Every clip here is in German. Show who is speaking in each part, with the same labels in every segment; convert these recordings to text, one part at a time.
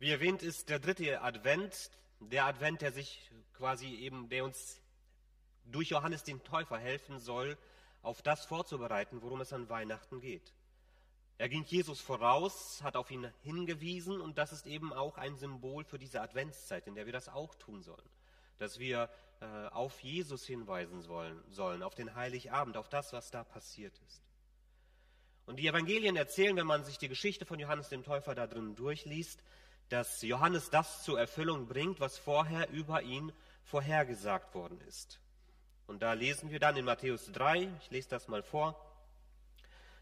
Speaker 1: Wie erwähnt ist der dritte Advent, der Advent, der sich quasi eben, der uns durch Johannes den Täufer helfen soll, auf das vorzubereiten, worum es an Weihnachten geht. Er ging Jesus voraus, hat auf ihn hingewiesen und das ist eben auch ein Symbol für diese Adventszeit, in der wir das auch tun sollen. Dass wir äh, auf Jesus hinweisen sollen, sollen, auf den Heiligabend, auf das, was da passiert ist. Und die Evangelien erzählen, wenn man sich die Geschichte von Johannes dem Täufer da drin durchliest, dass Johannes das zur Erfüllung bringt, was vorher über ihn vorhergesagt worden ist. Und da lesen wir dann in Matthäus 3, ich lese das mal vor,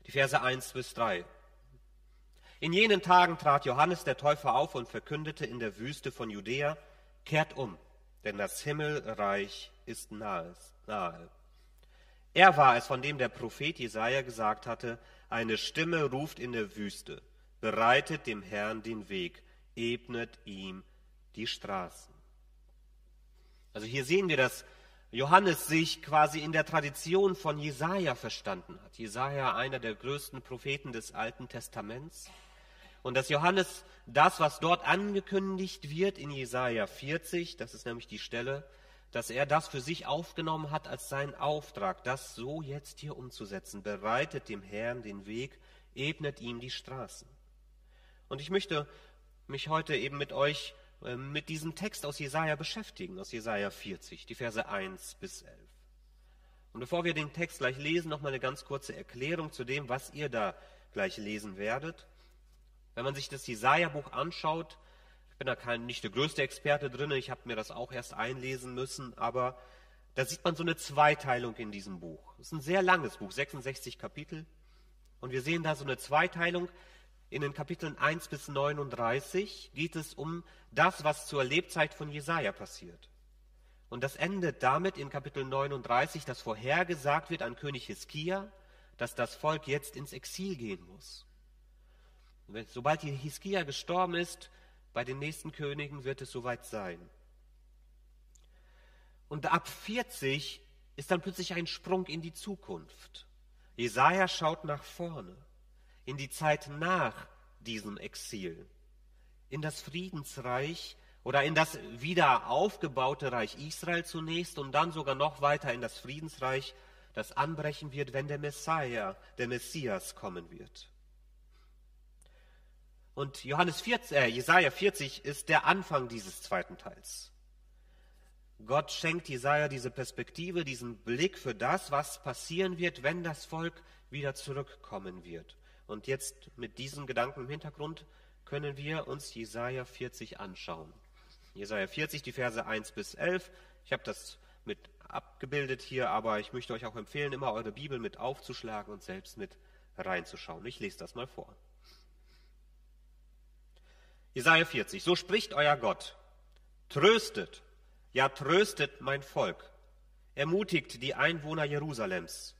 Speaker 1: die Verse 1 bis 3. In jenen Tagen trat Johannes der Täufer auf und verkündete in der Wüste von Judäa, kehrt um, denn das Himmelreich ist nahe. Er war es, von dem der Prophet Jesaja gesagt hatte, eine Stimme ruft in der Wüste, bereitet dem Herrn den Weg, ebnet ihm die Straßen. Also hier sehen wir, dass Johannes sich quasi in der Tradition von Jesaja verstanden hat. Jesaja, einer der größten Propheten des Alten Testaments. Und dass Johannes das, was dort angekündigt wird in Jesaja 40, das ist nämlich die Stelle, dass er das für sich aufgenommen hat als seinen Auftrag, das so jetzt hier umzusetzen. Bereitet dem Herrn den Weg, ebnet ihm die Straßen. Und ich möchte mich heute eben mit euch äh, mit diesem Text aus Jesaja beschäftigen, aus Jesaja 40, die Verse 1 bis 11. Und bevor wir den Text gleich lesen, noch mal eine ganz kurze Erklärung zu dem, was ihr da gleich lesen werdet. Wenn man sich das Jesaja-Buch anschaut, ich bin da kein, nicht der größte Experte drin, ich habe mir das auch erst einlesen müssen, aber da sieht man so eine Zweiteilung in diesem Buch. Es ist ein sehr langes Buch, 66 Kapitel. Und wir sehen da so eine Zweiteilung. In den Kapiteln 1 bis 39 geht es um das, was zur Lebzeit von Jesaja passiert. Und das endet damit in Kapitel 39, dass vorhergesagt wird an König Hiskia, dass das Volk jetzt ins Exil gehen muss. Und sobald Hiskia gestorben ist, bei den nächsten Königen wird es soweit sein. Und ab 40 ist dann plötzlich ein Sprung in die Zukunft. Jesaja schaut nach vorne in die Zeit nach diesem Exil, in das Friedensreich oder in das wieder aufgebaute Reich Israel zunächst und dann sogar noch weiter in das Friedensreich, das anbrechen wird, wenn der Messiah, der Messias kommen wird. Und Johannes 40, äh, Jesaja 40 ist der Anfang dieses zweiten Teils. Gott schenkt Jesaja diese Perspektive, diesen Blick für das, was passieren wird, wenn das Volk wieder zurückkommen wird. Und jetzt mit diesem Gedanken im Hintergrund können wir uns Jesaja 40 anschauen. Jesaja 40, die Verse 1 bis 11. Ich habe das mit abgebildet hier, aber ich möchte euch auch empfehlen, immer eure Bibel mit aufzuschlagen und selbst mit reinzuschauen. Ich lese das mal vor. Jesaja 40. So spricht euer Gott. Tröstet, ja tröstet mein Volk. Ermutigt die Einwohner Jerusalems.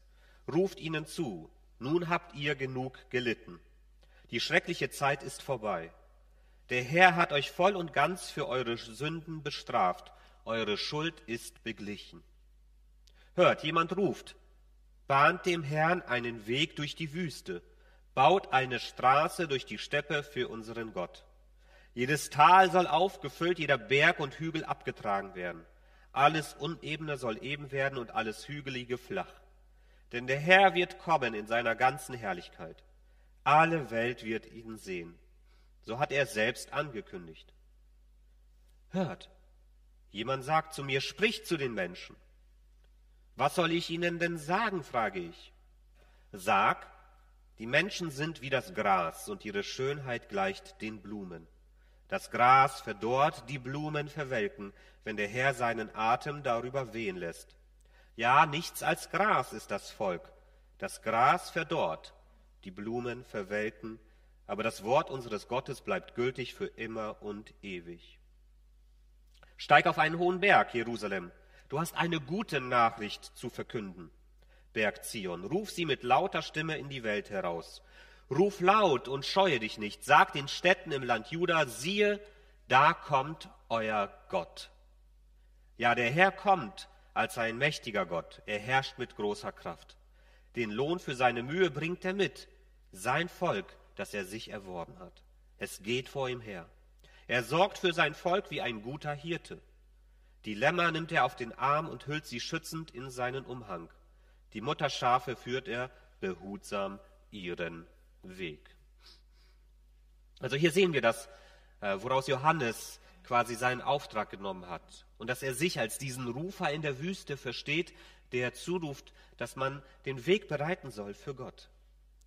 Speaker 1: Ruft ihnen zu, nun habt ihr genug gelitten. Die schreckliche Zeit ist vorbei. Der Herr hat euch voll und ganz für eure Sünden bestraft. Eure Schuld ist beglichen. Hört, jemand ruft, bahnt dem Herrn einen Weg durch die Wüste, baut eine Straße durch die Steppe für unseren Gott. Jedes Tal soll aufgefüllt, jeder Berg und Hügel abgetragen werden. Alles Unebene soll eben werden und alles Hügelige flach. Denn der Herr wird kommen in seiner ganzen Herrlichkeit. Alle Welt wird ihn sehen. So hat er selbst angekündigt. Hört, jemand sagt zu mir, spricht zu den Menschen. Was soll ich ihnen denn sagen, frage ich. Sag, die Menschen sind wie das Gras und ihre Schönheit gleicht den Blumen. Das Gras verdorrt, die Blumen verwelken, wenn der Herr seinen Atem darüber wehen lässt. Ja, nichts als Gras ist das Volk. Das Gras verdorrt, die Blumen verwelken, aber das Wort unseres Gottes bleibt gültig für immer und ewig. Steig auf einen hohen Berg, Jerusalem. Du hast eine gute Nachricht zu verkünden. Berg Zion, ruf sie mit lauter Stimme in die Welt heraus. Ruf laut und scheue dich nicht. Sag den Städten im Land Juda, siehe, da kommt euer Gott. Ja, der Herr kommt, als ein mächtiger Gott. Er herrscht mit großer Kraft. Den Lohn für seine Mühe bringt er mit, sein Volk, das er sich erworben hat. Es geht vor ihm her. Er sorgt für sein Volk wie ein guter Hirte. Die Lämmer nimmt er auf den Arm und hüllt sie schützend in seinen Umhang. Die Mutterschafe führt er behutsam ihren Weg. Also hier sehen wir das, äh, woraus Johannes quasi seinen Auftrag genommen hat und dass er sich als diesen Rufer in der Wüste versteht, der zuruft, dass man den Weg bereiten soll für Gott.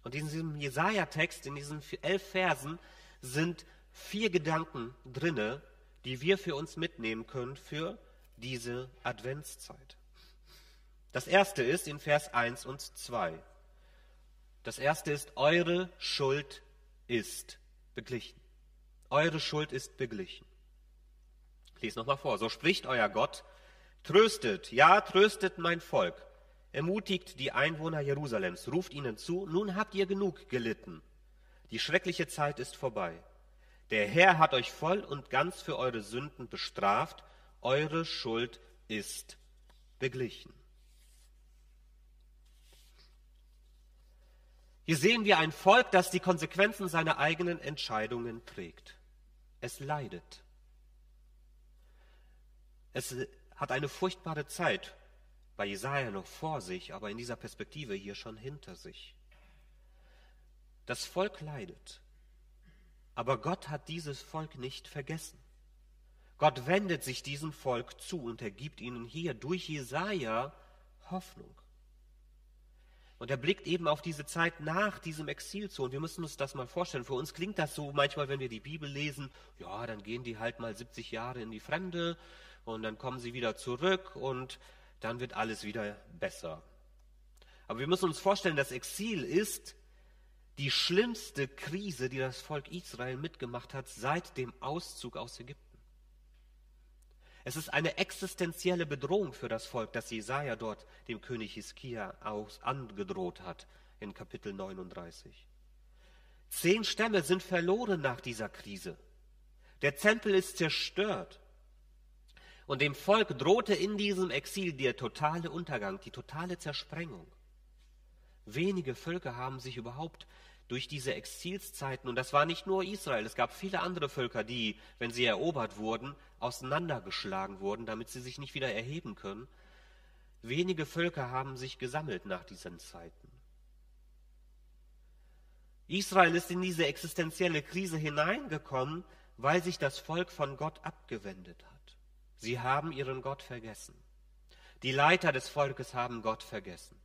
Speaker 1: Und in diesem Jesaja-Text, in diesen elf Versen, sind vier Gedanken drinne, die wir für uns mitnehmen können für diese Adventszeit. Das erste ist in Vers 1 und 2. Das erste ist, eure Schuld ist beglichen. Eure Schuld ist beglichen. Ich lese nochmal vor. So spricht euer Gott, tröstet, ja, tröstet mein Volk, ermutigt die Einwohner Jerusalems, ruft ihnen zu, nun habt ihr genug gelitten. Die schreckliche Zeit ist vorbei. Der Herr hat euch voll und ganz für eure Sünden bestraft, eure Schuld ist beglichen. Hier sehen wir ein Volk, das die Konsequenzen seiner eigenen Entscheidungen trägt. Es leidet. Es hat eine furchtbare Zeit bei Jesaja noch vor sich, aber in dieser Perspektive hier schon hinter sich. Das Volk leidet. Aber Gott hat dieses Volk nicht vergessen. Gott wendet sich diesem Volk zu und er gibt ihnen hier durch Jesaja Hoffnung. Und er blickt eben auf diese Zeit nach diesem Exil zu. Und wir müssen uns das mal vorstellen. Für uns klingt das so manchmal, wenn wir die Bibel lesen, ja, dann gehen die halt mal 70 Jahre in die Fremde und dann kommen sie wieder zurück und dann wird alles wieder besser. Aber wir müssen uns vorstellen, das Exil ist die schlimmste Krise, die das Volk Israel mitgemacht hat seit dem Auszug aus Ägypten. Es ist eine existenzielle Bedrohung für das Volk, das Jesaja dort dem König Hiskia aus angedroht hat in Kapitel 39. Zehn Stämme sind verloren nach dieser Krise. Der Tempel ist zerstört. Und dem Volk drohte in diesem Exil der totale Untergang, die totale Zersprengung. Wenige Völker haben sich überhaupt durch diese Exilszeiten, und das war nicht nur Israel, es gab viele andere Völker, die, wenn sie erobert wurden, auseinandergeschlagen wurden, damit sie sich nicht wieder erheben können. Wenige Völker haben sich gesammelt nach diesen Zeiten. Israel ist in diese existenzielle Krise hineingekommen, weil sich das Volk von Gott abgewendet hat. Sie haben ihren Gott vergessen. Die Leiter des Volkes haben Gott vergessen.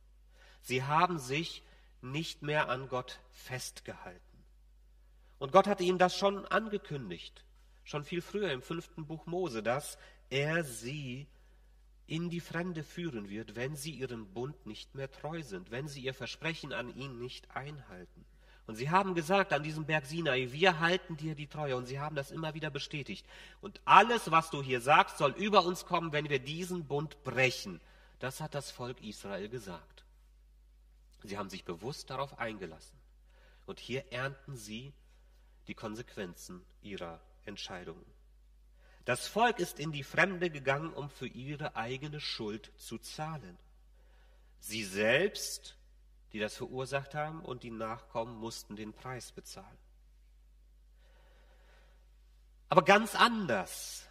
Speaker 1: Sie haben sich nicht mehr an Gott festgehalten. Und Gott hatte ihnen das schon angekündigt, schon viel früher im fünften Buch Mose, dass er sie in die Fremde führen wird, wenn sie ihrem Bund nicht mehr treu sind, wenn sie ihr Versprechen an ihn nicht einhalten. Und sie haben gesagt an diesem Berg Sinai, wir halten dir die Treue. Und sie haben das immer wieder bestätigt. Und alles, was du hier sagst, soll über uns kommen, wenn wir diesen Bund brechen. Das hat das Volk Israel gesagt. Sie haben sich bewusst darauf eingelassen. Und hier ernten sie die Konsequenzen ihrer Entscheidungen. Das Volk ist in die Fremde gegangen, um für ihre eigene Schuld zu zahlen. Sie selbst, die das verursacht haben, und die Nachkommen mussten den Preis bezahlen. Aber ganz anders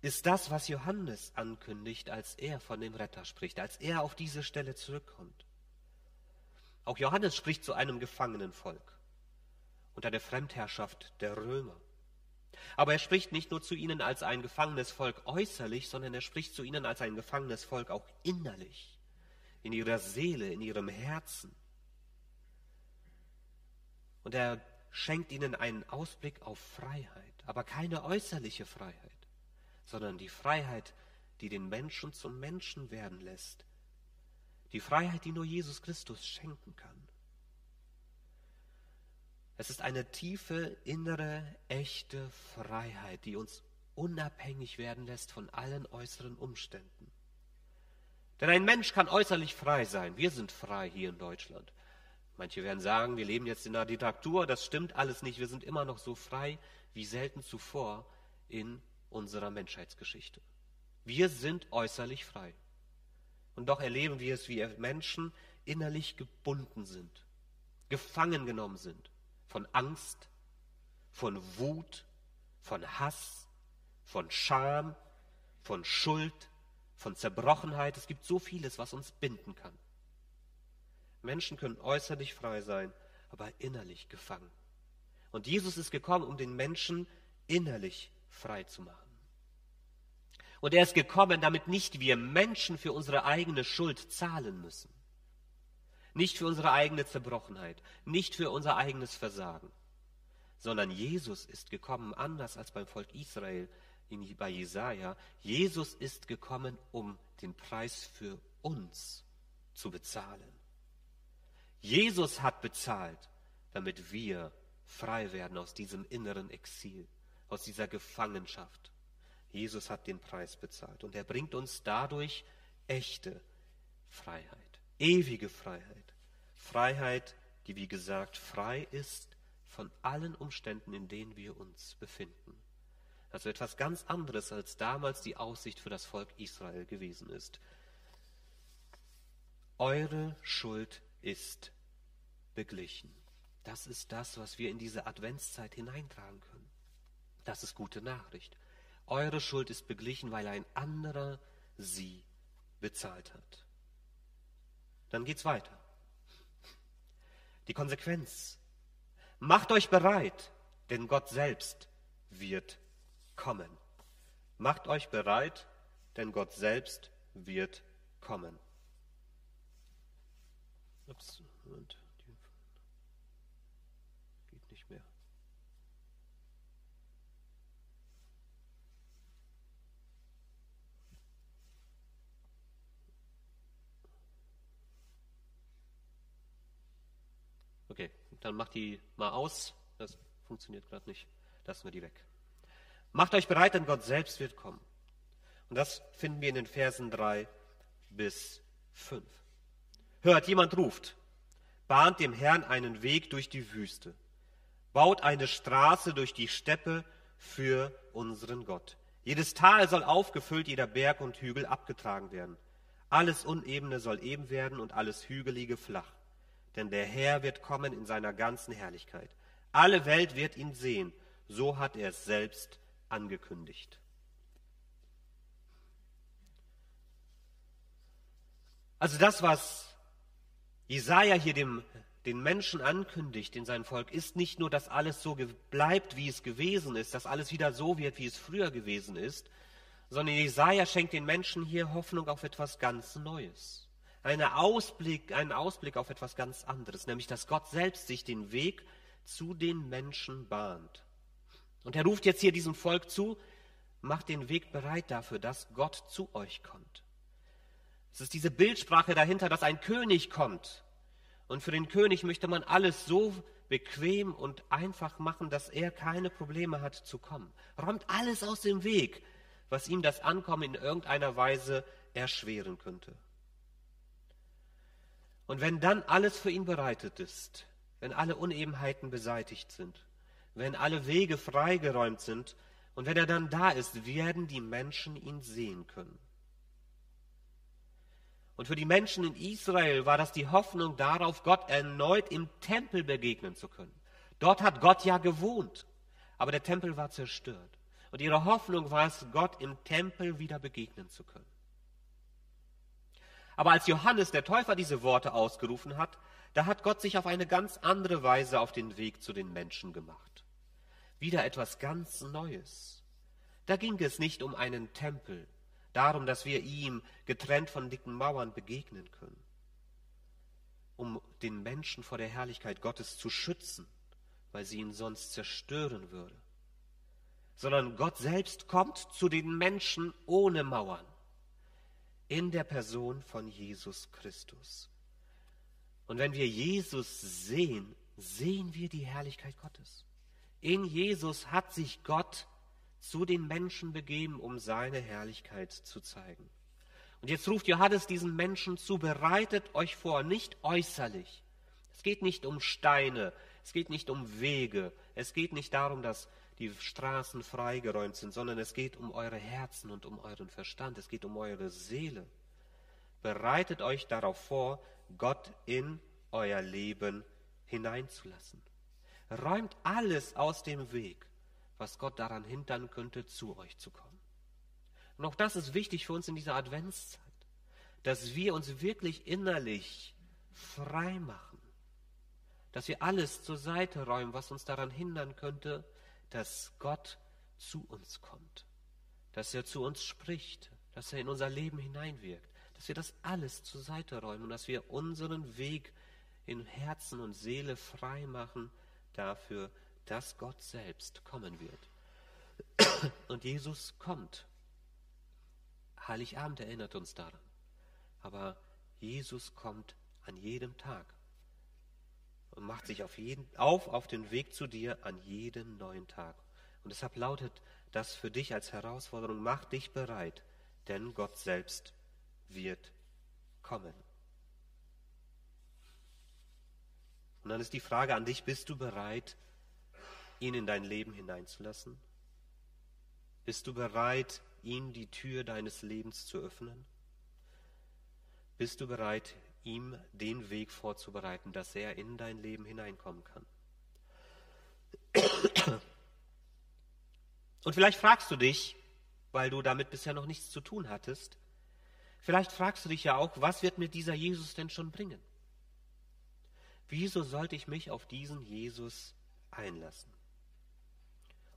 Speaker 1: ist das, was Johannes ankündigt, als er von dem Retter spricht, als er auf diese Stelle zurückkommt. Auch Johannes spricht zu einem gefangenen Volk unter der Fremdherrschaft der Römer. Aber er spricht nicht nur zu ihnen als ein gefangenes Volk äußerlich, sondern er spricht zu ihnen als ein gefangenes Volk auch innerlich, in ihrer Seele, in ihrem Herzen. Und er schenkt ihnen einen Ausblick auf Freiheit, aber keine äußerliche Freiheit, sondern die Freiheit, die den Menschen zum Menschen werden lässt, die Freiheit, die nur Jesus Christus schenken kann. Es ist eine tiefe, innere, echte Freiheit, die uns unabhängig werden lässt von allen äußeren Umständen. Denn ein Mensch kann äußerlich frei sein. Wir sind frei hier in Deutschland. Manche werden sagen, wir leben jetzt in einer Diktatur. Das stimmt alles nicht. Wir sind immer noch so frei wie selten zuvor in unserer Menschheitsgeschichte. Wir sind äußerlich frei. Und doch erleben wir es, wie Menschen innerlich gebunden sind, gefangen genommen sind von Angst, von Wut, von Hass, von Scham, von Schuld, von Zerbrochenheit. Es gibt so vieles, was uns binden kann. Menschen können äußerlich frei sein, aber innerlich gefangen. Und Jesus ist gekommen, um den Menschen innerlich frei zu machen. Und er ist gekommen, damit nicht wir Menschen für unsere eigene Schuld zahlen müssen. Nicht für unsere eigene Zerbrochenheit, nicht für unser eigenes Versagen, sondern Jesus ist gekommen, anders als beim Volk Israel bei Jesaja. Jesus ist gekommen, um den Preis für uns zu bezahlen. Jesus hat bezahlt, damit wir frei werden aus diesem inneren Exil, aus dieser Gefangenschaft. Jesus hat den Preis bezahlt und er bringt uns dadurch echte Freiheit, ewige Freiheit. Freiheit, die wie gesagt frei ist von allen Umständen, in denen wir uns befinden. Also etwas ganz anderes, als damals die Aussicht für das Volk Israel gewesen ist. Eure Schuld ist beglichen. Das ist das, was wir in diese Adventszeit hineintragen können. Das ist gute Nachricht. Eure Schuld ist beglichen, weil ein anderer sie bezahlt hat. Dann geht's weiter. Die Konsequenz. Macht euch bereit, denn Gott selbst wird kommen. Macht euch bereit, denn Gott selbst wird kommen. Ups, Moment. Okay, dann macht die mal aus. Das funktioniert gerade nicht. Lassen wir die weg. Macht euch bereit, denn Gott selbst wird kommen. Und das finden wir in den Versen 3 bis 5. Hört, jemand ruft, bahnt dem Herrn einen Weg durch die Wüste, baut eine Straße durch die Steppe für unseren Gott. Jedes Tal soll aufgefüllt, jeder Berg und Hügel abgetragen werden. Alles Unebene soll eben werden und alles Hügelige flach denn der Herr wird kommen in seiner ganzen Herrlichkeit. Alle Welt wird ihn sehen, so hat er es selbst angekündigt. Also das, was Jesaja hier dem, den Menschen ankündigt in sein Volk, ist nicht nur, dass alles so bleibt, wie es gewesen ist, dass alles wieder so wird, wie es früher gewesen ist, sondern Jesaja schenkt den Menschen hier Hoffnung auf etwas ganz Neues eine Ausblick, einen Ausblick auf etwas ganz anderes, nämlich dass Gott selbst sich den Weg zu den Menschen bahnt. Und er ruft jetzt hier diesem Volk zu, macht den Weg bereit dafür, dass Gott zu euch kommt. Es ist diese Bildsprache dahinter, dass ein König kommt. Und für den König möchte man alles so bequem und einfach machen, dass er keine Probleme hat zu kommen. Räumt alles aus dem Weg, was ihm das Ankommen in irgendeiner Weise erschweren könnte. Und wenn dann alles für ihn bereitet ist, wenn alle Unebenheiten beseitigt sind, wenn alle Wege freigeräumt sind und wenn er dann da ist, werden die Menschen ihn sehen können. Und für die Menschen in Israel war das die Hoffnung darauf, Gott erneut im Tempel begegnen zu können. Dort hat Gott ja gewohnt, aber der Tempel war zerstört. Und ihre Hoffnung war es, Gott im Tempel wieder begegnen zu können. Aber als Johannes der Täufer diese Worte ausgerufen hat, da hat Gott sich auf eine ganz andere Weise auf den Weg zu den Menschen gemacht. Wieder etwas ganz Neues. Da ging es nicht um einen Tempel, darum, dass wir ihm getrennt von dicken Mauern begegnen können, um den Menschen vor der Herrlichkeit Gottes zu schützen, weil sie ihn sonst zerstören würde, sondern Gott selbst kommt zu den Menschen ohne Mauern in der Person von Jesus Christus. Und wenn wir Jesus sehen, sehen wir die Herrlichkeit Gottes. In Jesus hat sich Gott zu den Menschen begeben, um seine Herrlichkeit zu zeigen. Und jetzt ruft Johannes diesen Menschen zu, bereitet euch vor, nicht äußerlich. Es geht nicht um Steine, es geht nicht um Wege, es geht nicht darum, dass die Straßen freigeräumt sind, sondern es geht um eure Herzen und um euren Verstand, es geht um eure Seele. Bereitet euch darauf vor, Gott in euer Leben hineinzulassen. Räumt alles aus dem Weg, was Gott daran hindern könnte, zu euch zu kommen. Und auch das ist wichtig für uns in dieser Adventszeit, dass wir uns wirklich innerlich frei machen, dass wir alles zur Seite räumen, was uns daran hindern könnte, dass Gott zu uns kommt, dass er zu uns spricht, dass er in unser Leben hineinwirkt, dass wir das alles zur Seite räumen und dass wir unseren Weg in Herzen und Seele frei machen dafür, dass Gott selbst kommen wird. Und Jesus kommt. Heiligabend erinnert uns daran. Aber Jesus kommt an jedem Tag und macht sich auf, jeden, auf auf den Weg zu dir an jeden neuen Tag. Und deshalb lautet das für dich als Herausforderung, mach dich bereit, denn Gott selbst wird kommen. Und dann ist die Frage an dich, bist du bereit, ihn in dein Leben hineinzulassen? Bist du bereit, ihm die Tür deines Lebens zu öffnen? Bist du bereit, ihm den Weg vorzubereiten, dass er in dein Leben hineinkommen kann? Und vielleicht fragst du dich, weil du damit bisher noch nichts zu tun hattest, vielleicht fragst du dich ja auch, was wird mir dieser Jesus denn schon bringen? Wieso sollte ich mich auf diesen Jesus einlassen?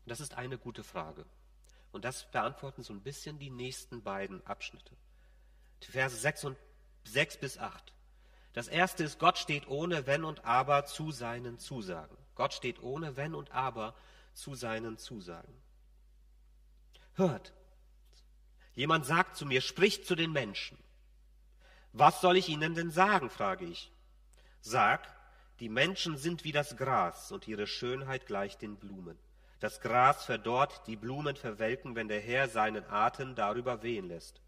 Speaker 1: Und das ist eine gute Frage. Und das beantworten so ein bisschen die nächsten beiden Abschnitte. Die Verse 6, und, 6 bis 8. Das erste ist, Gott steht ohne Wenn und Aber zu seinen Zusagen. Gott steht ohne Wenn und Aber zu seinen Zusagen. Hört, jemand sagt zu mir, spricht zu den Menschen. Was soll ich ihnen denn sagen, frage ich. Sag, die Menschen sind wie das Gras und ihre Schönheit gleicht den Blumen. Das Gras verdorrt, die Blumen verwelken, wenn der Herr seinen Atem darüber wehen lässt.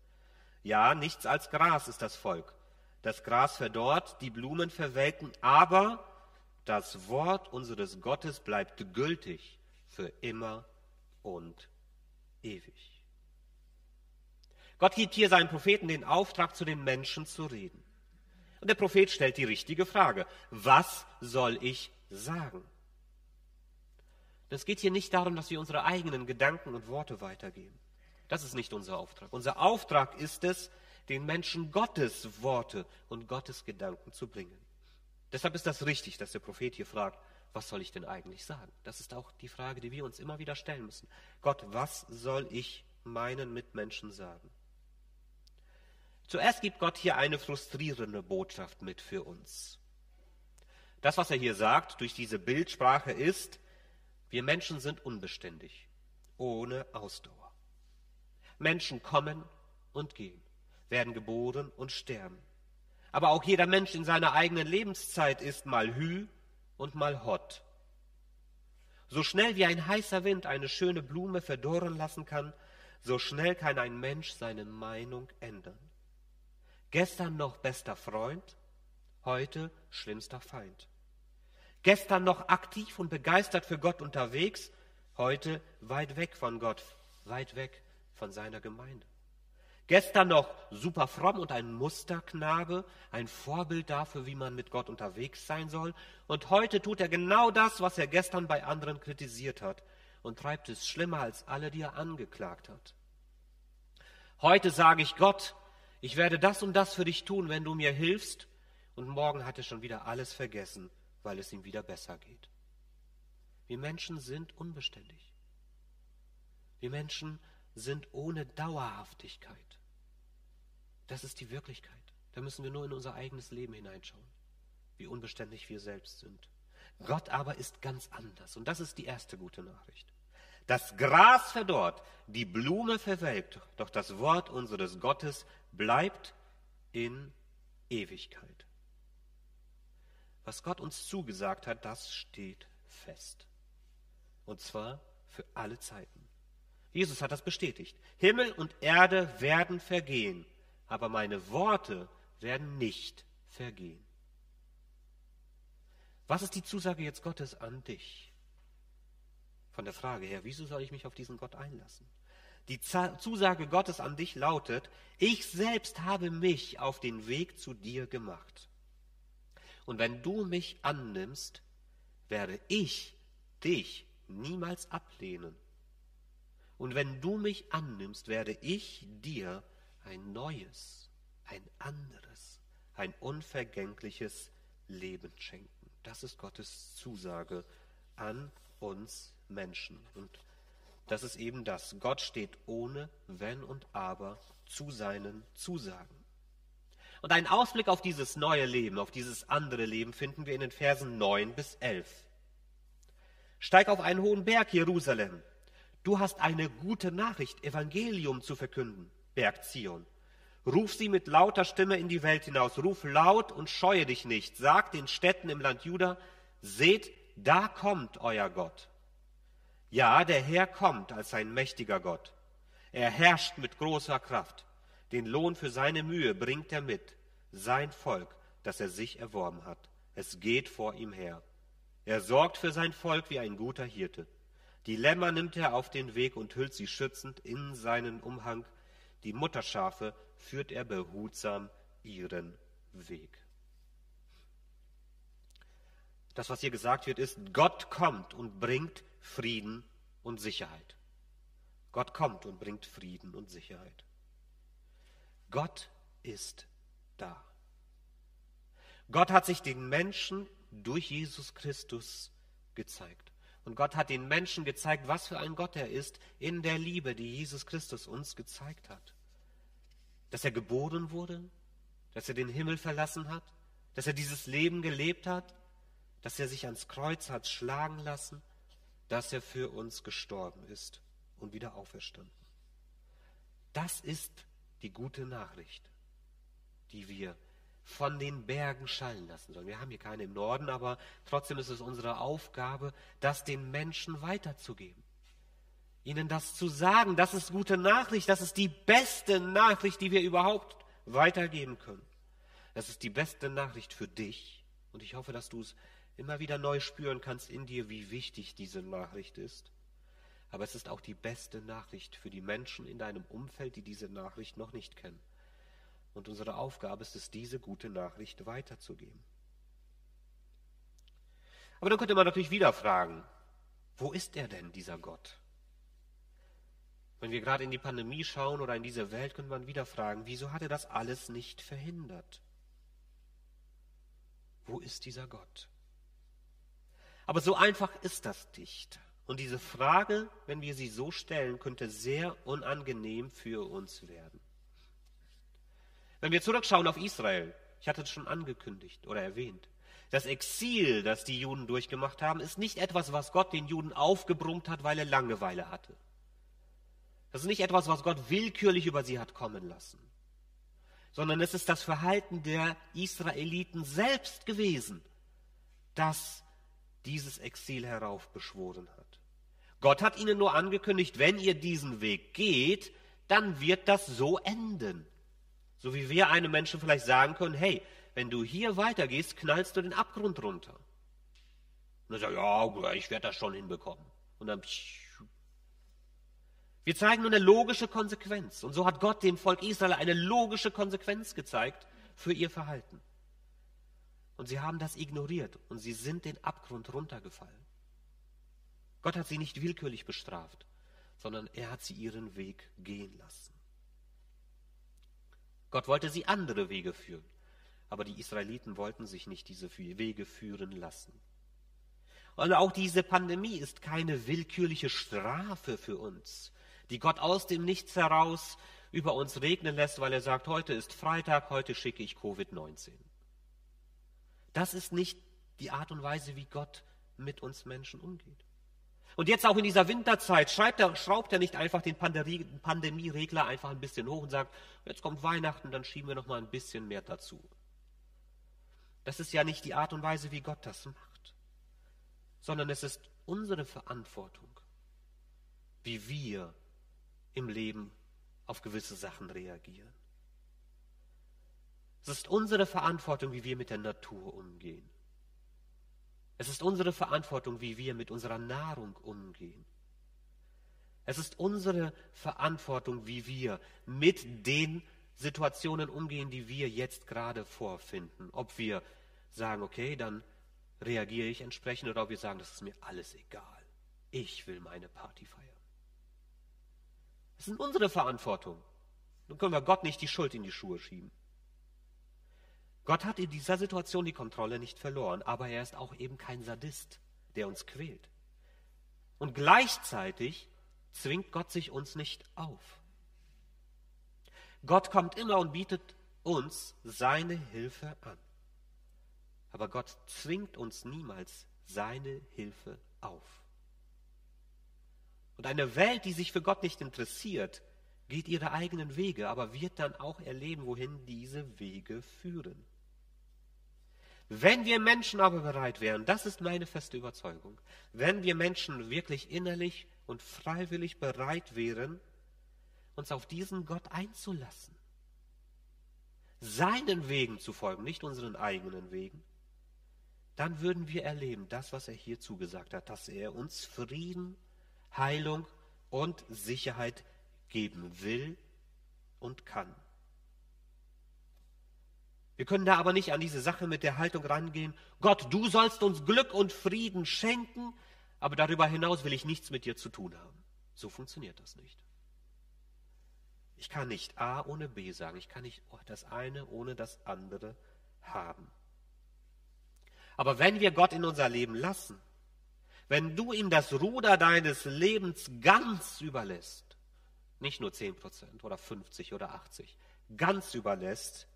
Speaker 1: Ja, nichts als Gras ist das Volk. Das Gras verdorrt, die Blumen verwelken, aber das Wort unseres Gottes bleibt gültig für immer und ewig. Gott gibt hier seinen Propheten den Auftrag, zu den Menschen zu reden. Und der Prophet stellt die richtige Frage. Was soll ich sagen? Es geht hier nicht darum, dass wir unsere eigenen Gedanken und Worte weitergeben. Das ist nicht unser Auftrag. Unser Auftrag ist es, den Menschen Gottes Worte und Gottes Gedanken zu bringen. Deshalb ist das richtig, dass der Prophet hier fragt, was soll ich denn eigentlich sagen? Das ist auch die Frage, die wir uns immer wieder stellen müssen. Gott, was soll ich meinen Mitmenschen sagen? Zuerst gibt Gott hier eine frustrierende Botschaft mit für uns. Das, was er hier sagt durch diese Bildsprache ist, wir Menschen sind unbeständig, ohne Ausdauer. Menschen kommen und gehen, werden geboren und sterben. Aber auch jeder Mensch in seiner eigenen Lebenszeit ist mal Hü und mal Hot. So schnell wie ein heißer Wind eine schöne Blume verdorren lassen kann, so schnell kann ein Mensch seine Meinung ändern. Gestern noch bester Freund, heute schlimmster Feind. Gestern noch aktiv und begeistert für Gott unterwegs, heute weit weg von Gott, weit weg von seiner Gemeinde. Gestern noch super fromm und ein Musterknabe, ein Vorbild dafür, wie man mit Gott unterwegs sein soll. Und heute tut er genau das, was er gestern bei anderen kritisiert hat und treibt es schlimmer als alle, die er angeklagt hat. Heute sage ich Gott, ich werde das und das für dich tun, wenn du mir hilfst. Und morgen hat er schon wieder alles vergessen weil es ihm wieder besser geht. Wir Menschen sind unbeständig. Wir Menschen sind ohne Dauerhaftigkeit. Das ist die Wirklichkeit. Da müssen wir nur in unser eigenes Leben hineinschauen, wie unbeständig wir selbst sind. Gott aber ist ganz anders. Und das ist die erste gute Nachricht. Das Gras verdorrt, die Blume verwelkt, doch das Wort unseres Gottes bleibt in Ewigkeit. Was Gott uns zugesagt hat, das steht fest. Und zwar für alle Zeiten. Jesus hat das bestätigt. Himmel und Erde werden vergehen, aber meine Worte werden nicht vergehen. Was ist die Zusage jetzt Gottes an dich? Von der Frage her, wieso soll ich mich auf diesen Gott einlassen? Die Zusage Gottes an dich lautet, ich selbst habe mich auf den Weg zu dir gemacht. Und wenn du mich annimmst, werde ich dich niemals ablehnen Und wenn du mich annimmst, werde ich dir ein neues, ein anderes, ein unvergängliches Leben schenken. Das ist Gottes Zusage an uns Menschen. Und das ist eben das. Gott steht ohne Wenn und Aber zu seinen Zusagen. Und einen Ausblick auf dieses neue Leben, auf dieses andere Leben finden wir in den Versen 9 bis 11. Steig auf einen hohen Berg, Jerusalem. Du hast eine gute Nachricht, Evangelium zu verkünden, Berg Zion. Ruf sie mit lauter Stimme in die Welt hinaus. Ruf laut und scheue dich nicht. Sag den Städten im Land Juda, seht, da kommt euer Gott. Ja, der Herr kommt als ein mächtiger Gott. Er herrscht mit großer Kraft. Den Lohn für seine Mühe bringt er mit, sein Volk, das er sich erworben hat. Es geht vor ihm her. Er sorgt für sein Volk wie ein guter Hirte. Die Lämmer nimmt er auf den Weg und hüllt sie schützend in seinen Umhang. Die Mutterschafe führt er behutsam ihren Weg. Das, was hier gesagt wird, ist, Gott kommt und bringt Frieden und Sicherheit. Gott kommt und bringt Frieden und Sicherheit. Gott ist da. Gott hat sich den Menschen durch Jesus Christus gezeigt. Und Gott hat den Menschen gezeigt, was für ein Gott er ist, in der Liebe, die Jesus Christus uns gezeigt hat. Dass er geboren wurde, dass er den Himmel verlassen hat, dass er dieses Leben gelebt hat, dass er sich ans Kreuz hat schlagen lassen, dass er für uns gestorben ist und wieder auferstanden. Das ist die gute Nachricht, die wir von den Bergen schallen lassen sollen. Wir haben hier keine im Norden, aber trotzdem ist es unsere Aufgabe, das den Menschen weiterzugeben. Ihnen das zu sagen, das ist gute Nachricht, das ist die beste Nachricht, die wir überhaupt weitergeben können. Das ist die beste Nachricht für dich und ich hoffe, dass du es immer wieder neu spüren kannst in dir, wie wichtig diese Nachricht ist. Aber es ist auch die beste Nachricht für die Menschen in deinem Umfeld, die diese Nachricht noch nicht kennen. Und unsere Aufgabe ist es, diese gute Nachricht weiterzugeben. Aber dann könnte man natürlich wieder fragen, wo ist er denn, dieser Gott? Wenn wir gerade in die Pandemie schauen oder in diese Welt, könnte man wieder fragen, wieso hat er das alles nicht verhindert? Wo ist dieser Gott? Aber so einfach ist das nicht. Und diese Frage, wenn wir sie so stellen, könnte sehr unangenehm für uns werden. Wenn wir zurückschauen auf Israel, ich hatte es schon angekündigt oder erwähnt, das Exil, das die Juden durchgemacht haben, ist nicht etwas, was Gott den Juden aufgebrummt hat, weil er Langeweile hatte. Das ist nicht etwas, was Gott willkürlich über sie hat kommen lassen, sondern es ist das Verhalten der Israeliten selbst gewesen, das dieses Exil heraufbeschworen hat. Gott hat ihnen nur angekündigt, wenn ihr diesen Weg geht, dann wird das so enden. So wie wir einem Menschen vielleicht sagen können, hey, wenn du hier weitergehst, knallst du den Abgrund runter. Und er sagt, ja, ich werde das schon hinbekommen. Und dann wir zeigen nur eine logische Konsequenz. Und so hat Gott dem Volk Israel eine logische Konsequenz gezeigt für ihr Verhalten. Und sie haben das ignoriert und sie sind den Abgrund runtergefallen. Gott hat sie nicht willkürlich bestraft, sondern er hat sie ihren Weg gehen lassen. Gott wollte sie andere Wege führen, aber die Israeliten wollten sich nicht diese Wege führen lassen. Und auch diese Pandemie ist keine willkürliche Strafe für uns, die Gott aus dem Nichts heraus über uns regnen lässt, weil er sagt, heute ist Freitag, heute schicke ich Covid-19. Das ist nicht die Art und Weise, wie Gott mit uns Menschen umgeht. Und jetzt auch in dieser Winterzeit er, schraubt er nicht einfach den Pandemieregler einfach ein bisschen hoch und sagt, jetzt kommt Weihnachten, dann schieben wir noch mal ein bisschen mehr dazu. Das ist ja nicht die Art und Weise, wie Gott das macht, sondern es ist unsere Verantwortung, wie wir im Leben auf gewisse Sachen reagieren. Es ist unsere Verantwortung, wie wir mit der Natur umgehen. Es ist unsere Verantwortung, wie wir mit unserer Nahrung umgehen. Es ist unsere Verantwortung, wie wir mit den Situationen umgehen, die wir jetzt gerade vorfinden. Ob wir sagen, okay, dann reagiere ich entsprechend oder ob wir sagen, das ist mir alles egal. Ich will meine Party feiern. Das ist unsere Verantwortung. Nun können wir Gott nicht die Schuld in die Schuhe schieben. Gott hat in dieser Situation die Kontrolle nicht verloren, aber er ist auch eben kein Sadist, der uns quält. Und gleichzeitig zwingt Gott sich uns nicht auf. Gott kommt immer und bietet uns seine Hilfe an. Aber Gott zwingt uns niemals seine Hilfe auf. Und eine Welt, die sich für Gott nicht interessiert, geht ihre eigenen Wege, aber wird dann auch erleben, wohin diese Wege führen. Wenn wir Menschen aber bereit wären, das ist meine feste Überzeugung, wenn wir Menschen wirklich innerlich und freiwillig bereit wären, uns auf diesen Gott einzulassen, seinen Wegen zu folgen, nicht unseren eigenen Wegen, dann würden wir erleben, das, was er hier zugesagt hat, dass er uns Frieden, Heilung und Sicherheit geben will und kann. Wir können da aber nicht an diese Sache mit der Haltung rangehen, Gott, du sollst uns Glück und Frieden schenken, aber darüber hinaus will ich nichts mit dir zu tun haben. So funktioniert das nicht. Ich kann nicht A ohne B sagen, ich kann nicht das eine ohne das andere haben. Aber wenn wir Gott in unser Leben lassen, wenn du ihm das Ruder deines Lebens ganz überlässt, nicht nur 10% oder 50 oder 80, ganz überlässt,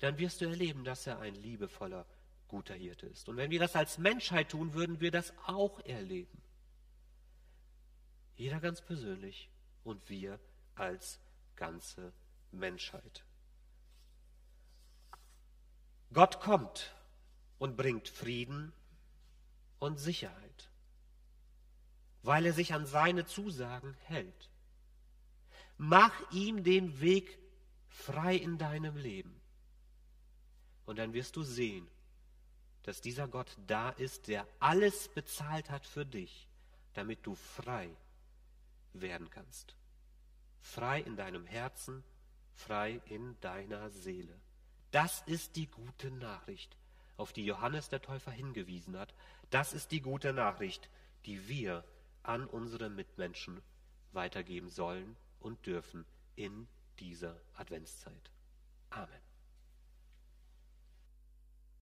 Speaker 1: dann wirst du erleben, dass er ein liebevoller, guter Hirte ist. Und wenn wir das als Menschheit tun, würden wir das auch erleben. Jeder ganz persönlich und wir als ganze Menschheit. Gott kommt und bringt Frieden und Sicherheit, weil er sich an seine Zusagen hält. Mach ihm den Weg frei in deinem Leben. Und dann wirst du sehen, dass dieser Gott da ist, der alles bezahlt hat für dich, damit du frei werden kannst. Frei in deinem Herzen, frei in deiner Seele. Das ist die gute Nachricht auf die Johannes der Täufer hingewiesen hat, das ist die gute Nachricht, die wir an unsere Mitmenschen weitergeben sollen und dürfen in dieser Adventszeit. Amen.